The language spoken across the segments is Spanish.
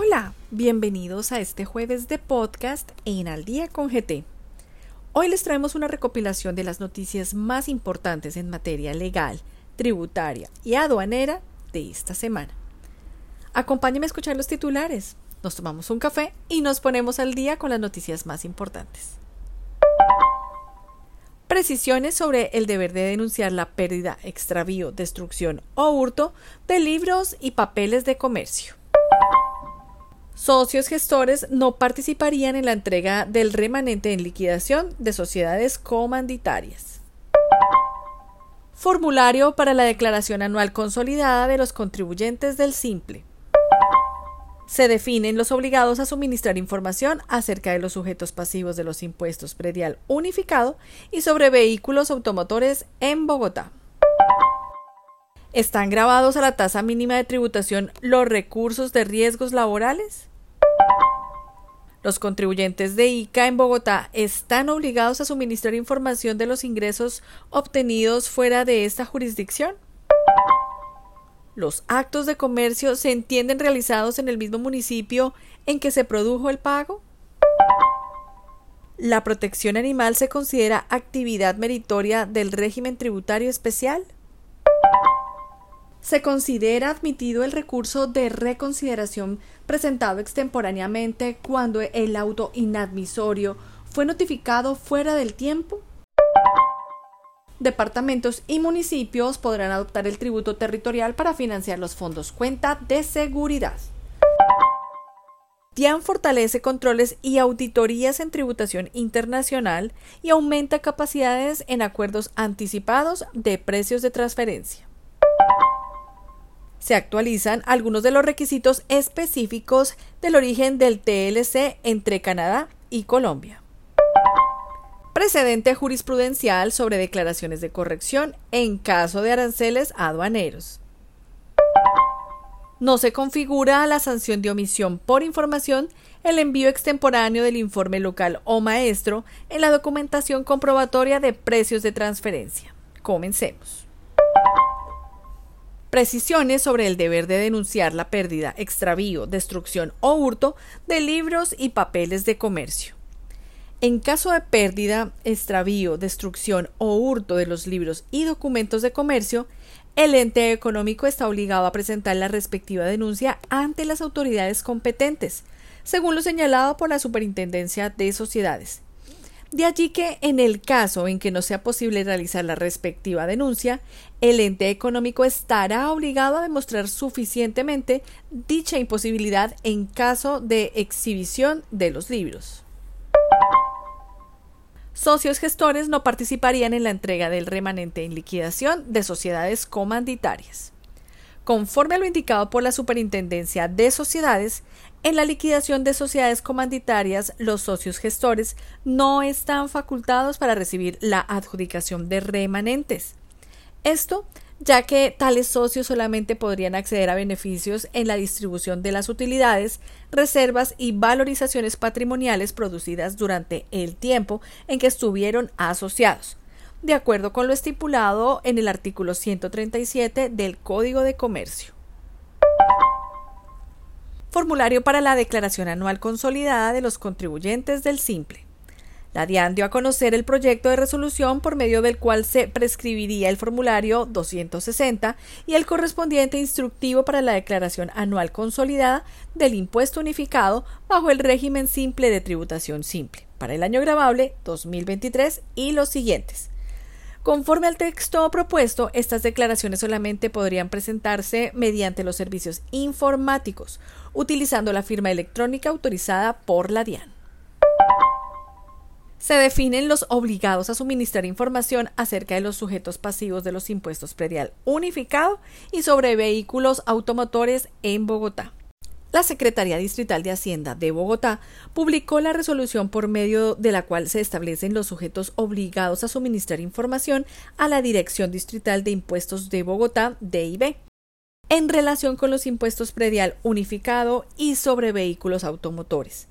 Hola, bienvenidos a este jueves de podcast en Al día con GT. Hoy les traemos una recopilación de las noticias más importantes en materia legal, tributaria y aduanera de esta semana. Acompáñenme a escuchar los titulares, nos tomamos un café y nos ponemos al día con las noticias más importantes. Precisiones sobre el deber de denunciar la pérdida, extravío, destrucción o hurto de libros y papeles de comercio. Socios gestores no participarían en la entrega del remanente en liquidación de sociedades comanditarias. Formulario para la declaración anual consolidada de los contribuyentes del Simple. Se definen los obligados a suministrar información acerca de los sujetos pasivos de los impuestos predial unificado y sobre vehículos automotores en Bogotá. ¿Están grabados a la tasa mínima de tributación los recursos de riesgos laborales? Los contribuyentes de ICA en Bogotá están obligados a suministrar información de los ingresos obtenidos fuera de esta jurisdicción. Los actos de comercio se entienden realizados en el mismo municipio en que se produjo el pago. ¿La protección animal se considera actividad meritoria del régimen tributario especial? Se considera admitido el recurso de reconsideración presentado extemporáneamente cuando el auto inadmisorio fue notificado fuera del tiempo. Departamentos y municipios podrán adoptar el tributo territorial para financiar los fondos cuenta de seguridad. DIAN fortalece controles y auditorías en tributación internacional y aumenta capacidades en acuerdos anticipados de precios de transferencia se actualizan algunos de los requisitos específicos del origen del TLC entre Canadá y Colombia. Precedente jurisprudencial sobre declaraciones de corrección en caso de aranceles aduaneros. No se configura la sanción de omisión por información el envío extemporáneo del informe local o maestro en la documentación comprobatoria de precios de transferencia. Comencemos. Precisiones sobre el deber de denunciar la pérdida, extravío, destrucción o hurto de libros y papeles de comercio. En caso de pérdida, extravío, destrucción o hurto de los libros y documentos de comercio, el ente económico está obligado a presentar la respectiva denuncia ante las autoridades competentes, según lo señalado por la Superintendencia de Sociedades, de allí que, en el caso en que no sea posible realizar la respectiva denuncia, el ente económico estará obligado a demostrar suficientemente dicha imposibilidad en caso de exhibición de los libros. Socios gestores no participarían en la entrega del remanente en liquidación de sociedades comanditarias. Conforme a lo indicado por la Superintendencia de Sociedades, en la liquidación de sociedades comanditarias, los socios gestores no están facultados para recibir la adjudicación de remanentes. Esto ya que tales socios solamente podrían acceder a beneficios en la distribución de las utilidades, reservas y valorizaciones patrimoniales producidas durante el tiempo en que estuvieron asociados, de acuerdo con lo estipulado en el artículo 137 del Código de Comercio. Formulario para la declaración anual consolidada de los contribuyentes del Simple. La DIAN dio a conocer el proyecto de resolución por medio del cual se prescribiría el formulario 260 y el correspondiente instructivo para la declaración anual consolidada del impuesto unificado bajo el régimen simple de tributación simple para el año grabable 2023 y los siguientes. Conforme al texto propuesto, estas declaraciones solamente podrían presentarse mediante los servicios informáticos, utilizando la firma electrónica autorizada por la DIAN. Se definen los obligados a suministrar información acerca de los sujetos pasivos de los impuestos predial unificado y sobre vehículos automotores en Bogotá. La Secretaría Distrital de Hacienda de Bogotá publicó la resolución por medio de la cual se establecen los sujetos obligados a suministrar información a la Dirección Distrital de Impuestos de Bogotá, DIB, en relación con los impuestos predial unificado y sobre vehículos automotores.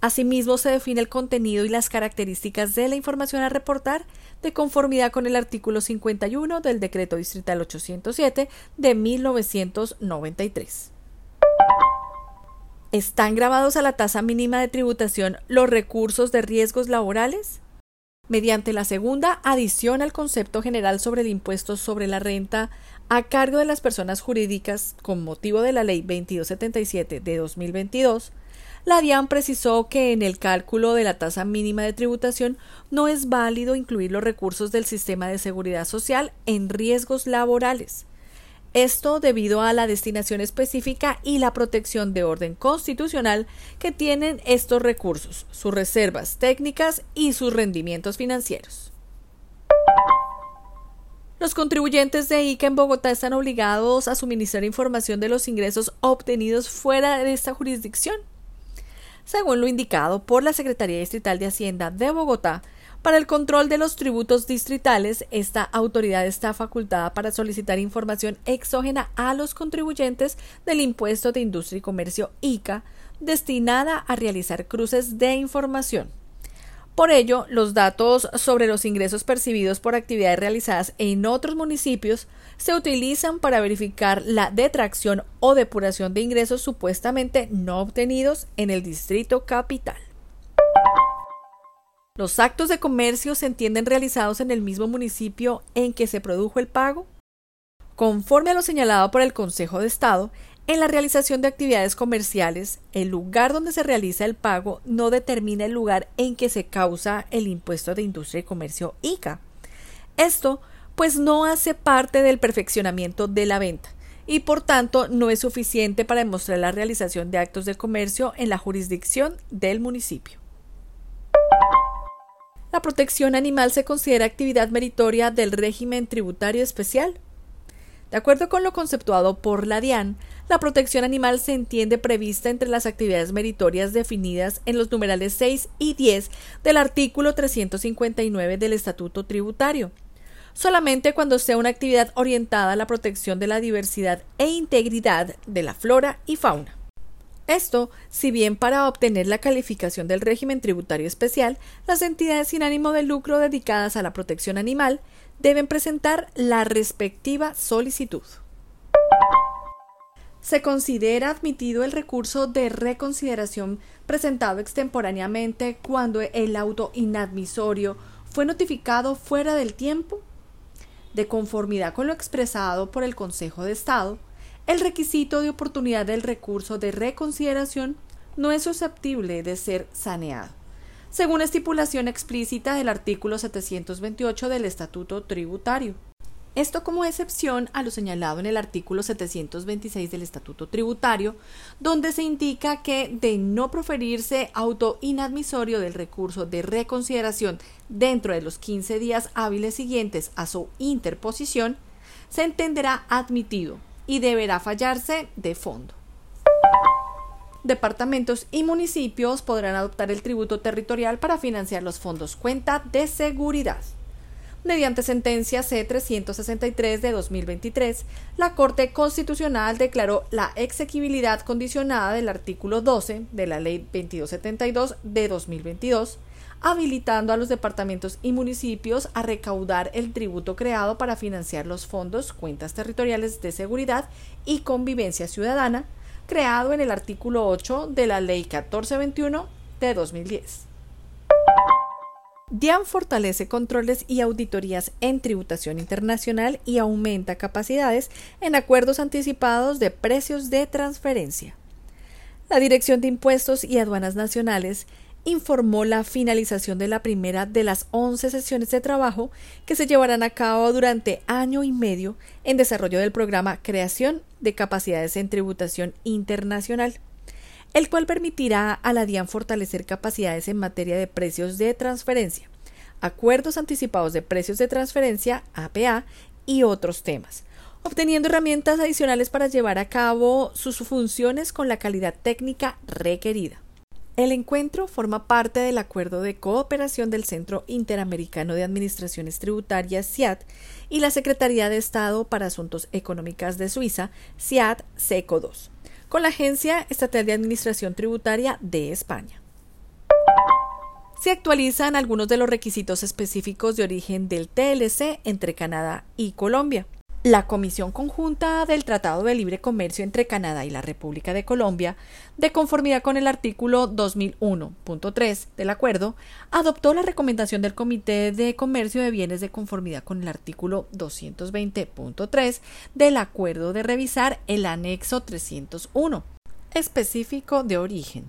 Asimismo, se define el contenido y las características de la información a reportar de conformidad con el artículo 51 del Decreto Distrital 807 de 1993. ¿Están grabados a la tasa mínima de tributación los recursos de riesgos laborales? Mediante la segunda adición al concepto general sobre el impuesto sobre la renta a cargo de las personas jurídicas con motivo de la Ley 2277 de 2022, la DIAN precisó que en el cálculo de la tasa mínima de tributación no es válido incluir los recursos del sistema de seguridad social en riesgos laborales. Esto debido a la destinación específica y la protección de orden constitucional que tienen estos recursos, sus reservas técnicas y sus rendimientos financieros. Los contribuyentes de ICA en Bogotá están obligados a suministrar información de los ingresos obtenidos fuera de esta jurisdicción. Según lo indicado por la Secretaría Distrital de Hacienda de Bogotá, para el control de los tributos distritales, esta autoridad está facultada para solicitar información exógena a los contribuyentes del impuesto de industria y comercio ICA, destinada a realizar cruces de información. Por ello, los datos sobre los ingresos percibidos por actividades realizadas en otros municipios se utilizan para verificar la detracción o depuración de ingresos supuestamente no obtenidos en el distrito capital. ¿Los actos de comercio se entienden realizados en el mismo municipio en que se produjo el pago? Conforme a lo señalado por el Consejo de Estado, en la realización de actividades comerciales, el lugar donde se realiza el pago no determina el lugar en que se causa el impuesto de industria y comercio ICA. Esto, pues, no hace parte del perfeccionamiento de la venta y por tanto no es suficiente para demostrar la realización de actos de comercio en la jurisdicción del municipio. La protección animal se considera actividad meritoria del régimen tributario especial. De acuerdo con lo conceptuado por la DIAN, la protección animal se entiende prevista entre las actividades meritorias definidas en los numerales 6 y 10 del artículo 359 del Estatuto Tributario, solamente cuando sea una actividad orientada a la protección de la diversidad e integridad de la flora y fauna. Esto, si bien para obtener la calificación del régimen tributario especial, las entidades sin ánimo de lucro dedicadas a la protección animal deben presentar la respectiva solicitud. Se considera admitido el recurso de reconsideración presentado extemporáneamente cuando el auto inadmisorio fue notificado fuera del tiempo. De conformidad con lo expresado por el Consejo de Estado, el requisito de oportunidad del recurso de reconsideración no es susceptible de ser saneado, según estipulación explícita del artículo 728 del Estatuto Tributario. Esto como excepción a lo señalado en el artículo 726 del Estatuto Tributario, donde se indica que de no proferirse auto inadmisorio del recurso de reconsideración dentro de los 15 días hábiles siguientes a su interposición, se entenderá admitido y deberá fallarse de fondo. Departamentos y municipios podrán adoptar el tributo territorial para financiar los fondos cuenta de seguridad. Mediante sentencia C-363 de 2023, la Corte Constitucional declaró la exequibilidad condicionada del artículo 12 de la Ley 2272 de 2022 habilitando a los departamentos y municipios a recaudar el tributo creado para financiar los fondos cuentas territoriales de seguridad y convivencia ciudadana, creado en el artículo 8 de la Ley 1421 de 2010. DIAN fortalece controles y auditorías en tributación internacional y aumenta capacidades en acuerdos anticipados de precios de transferencia. La Dirección de Impuestos y Aduanas Nacionales informó la finalización de la primera de las 11 sesiones de trabajo que se llevarán a cabo durante año y medio en desarrollo del programa Creación de Capacidades en Tributación Internacional, el cual permitirá a la DIAN fortalecer capacidades en materia de precios de transferencia, acuerdos anticipados de precios de transferencia, APA, y otros temas obteniendo herramientas adicionales para llevar a cabo sus funciones con la calidad técnica requerida. El encuentro forma parte del acuerdo de cooperación del Centro Interamericano de Administraciones Tributarias CIAT y la Secretaría de Estado para Asuntos Económicas de Suiza, CIAT SECO 2, con la Agencia Estatal de Administración Tributaria de España. Se actualizan algunos de los requisitos específicos de origen del TLC entre Canadá y Colombia. La Comisión Conjunta del Tratado de Libre Comercio entre Canadá y la República de Colombia, de conformidad con el artículo 2001.3 del acuerdo, adoptó la recomendación del Comité de Comercio de Bienes de conformidad con el artículo 220.3 del acuerdo de revisar el anexo 301 específico de origen,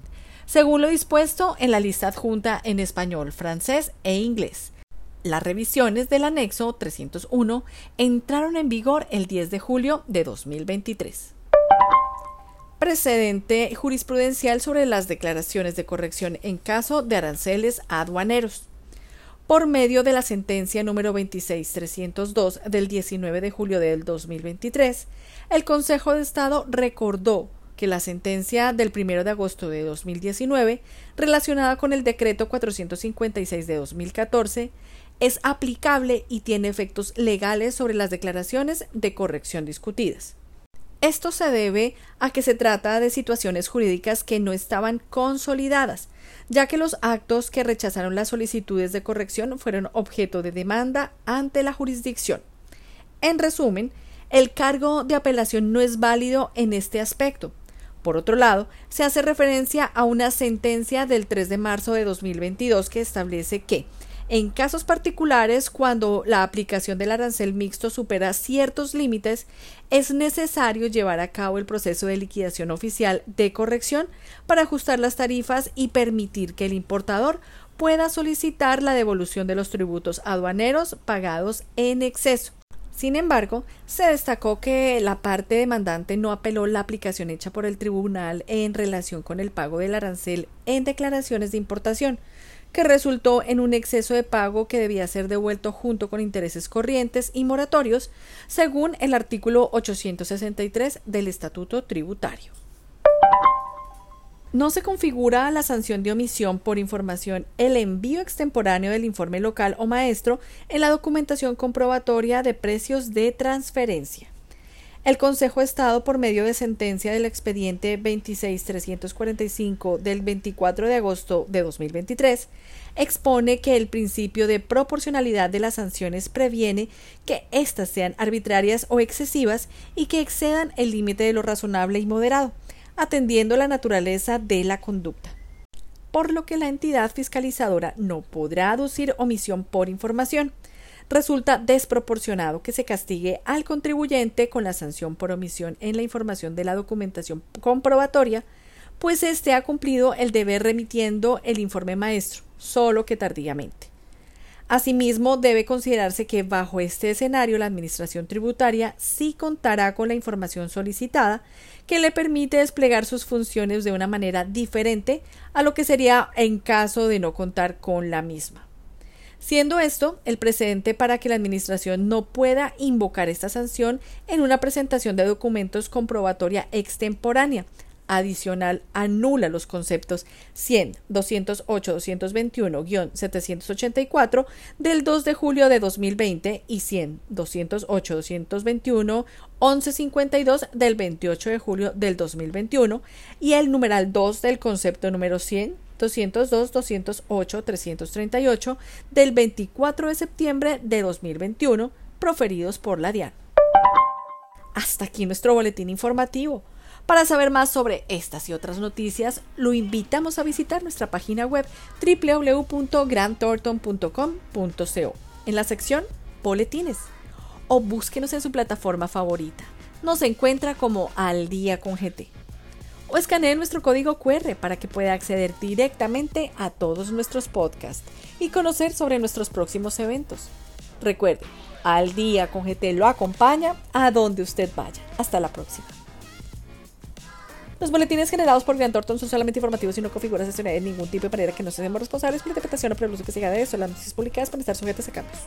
según lo dispuesto en la lista adjunta en español, francés e inglés las revisiones del anexo 301 entraron en vigor el 10 de julio de 2023. Precedente jurisprudencial sobre las declaraciones de corrección en caso de aranceles aduaneros. Por medio de la sentencia número 26302 del 19 de julio del 2023, el Consejo de Estado recordó que la sentencia del 1 de agosto de 2019, relacionada con el decreto 456 de 2014, es aplicable y tiene efectos legales sobre las declaraciones de corrección discutidas. Esto se debe a que se trata de situaciones jurídicas que no estaban consolidadas, ya que los actos que rechazaron las solicitudes de corrección fueron objeto de demanda ante la jurisdicción. En resumen, el cargo de apelación no es válido en este aspecto. Por otro lado, se hace referencia a una sentencia del 3 de marzo de 2022 que establece que en casos particulares, cuando la aplicación del arancel mixto supera ciertos límites, es necesario llevar a cabo el proceso de liquidación oficial de corrección para ajustar las tarifas y permitir que el importador pueda solicitar la devolución de los tributos aduaneros pagados en exceso. Sin embargo, se destacó que la parte demandante no apeló la aplicación hecha por el tribunal en relación con el pago del arancel en declaraciones de importación, que resultó en un exceso de pago que debía ser devuelto junto con intereses corrientes y moratorios, según el artículo 863 del Estatuto Tributario. No se configura la sanción de omisión por información el envío extemporáneo del informe local o maestro en la documentación comprobatoria de precios de transferencia. El Consejo de Estado, por medio de sentencia del expediente 26345 del 24 de agosto de 2023, expone que el principio de proporcionalidad de las sanciones previene que éstas sean arbitrarias o excesivas y que excedan el límite de lo razonable y moderado, atendiendo la naturaleza de la conducta por lo que la entidad fiscalizadora no podrá aducir omisión por información, resulta desproporcionado que se castigue al contribuyente con la sanción por omisión en la información de la documentación comprobatoria, pues éste ha cumplido el deber remitiendo el informe maestro, solo que tardíamente. Asimismo, debe considerarse que bajo este escenario la Administración tributaria sí contará con la información solicitada que le permite desplegar sus funciones de una manera diferente a lo que sería en caso de no contar con la misma siendo esto el precedente para que la Administración no pueda invocar esta sanción en una presentación de documentos comprobatoria extemporánea. Adicional, anula los conceptos 100, 208, 221-784 del 2 de julio de 2020 y 100, 208, 221, 1152 del 28 de julio del 2021 y el numeral 2 del concepto número 100, 202, 208, 338 del 24 de septiembre de 2021, proferidos por la DIAN. Hasta aquí nuestro boletín informativo. Para saber más sobre estas y otras noticias, lo invitamos a visitar nuestra página web www.grandthornton.com.co en la sección Boletines o búsquenos en su plataforma favorita. Nos encuentra como Al Día con GT o escanee nuestro código QR para que pueda acceder directamente a todos nuestros podcasts y conocer sobre nuestros próximos eventos. Recuerde, al día con GT lo acompaña a donde usted vaya. Hasta la próxima. Los boletines generados por Grant Thornton son solamente informativos y no configuran sesiones de ningún tipo de manera que no se seamos responsables por interpretación o por el uso que se haga de eso. Las noticias publicadas pueden estar sujetas a cambios.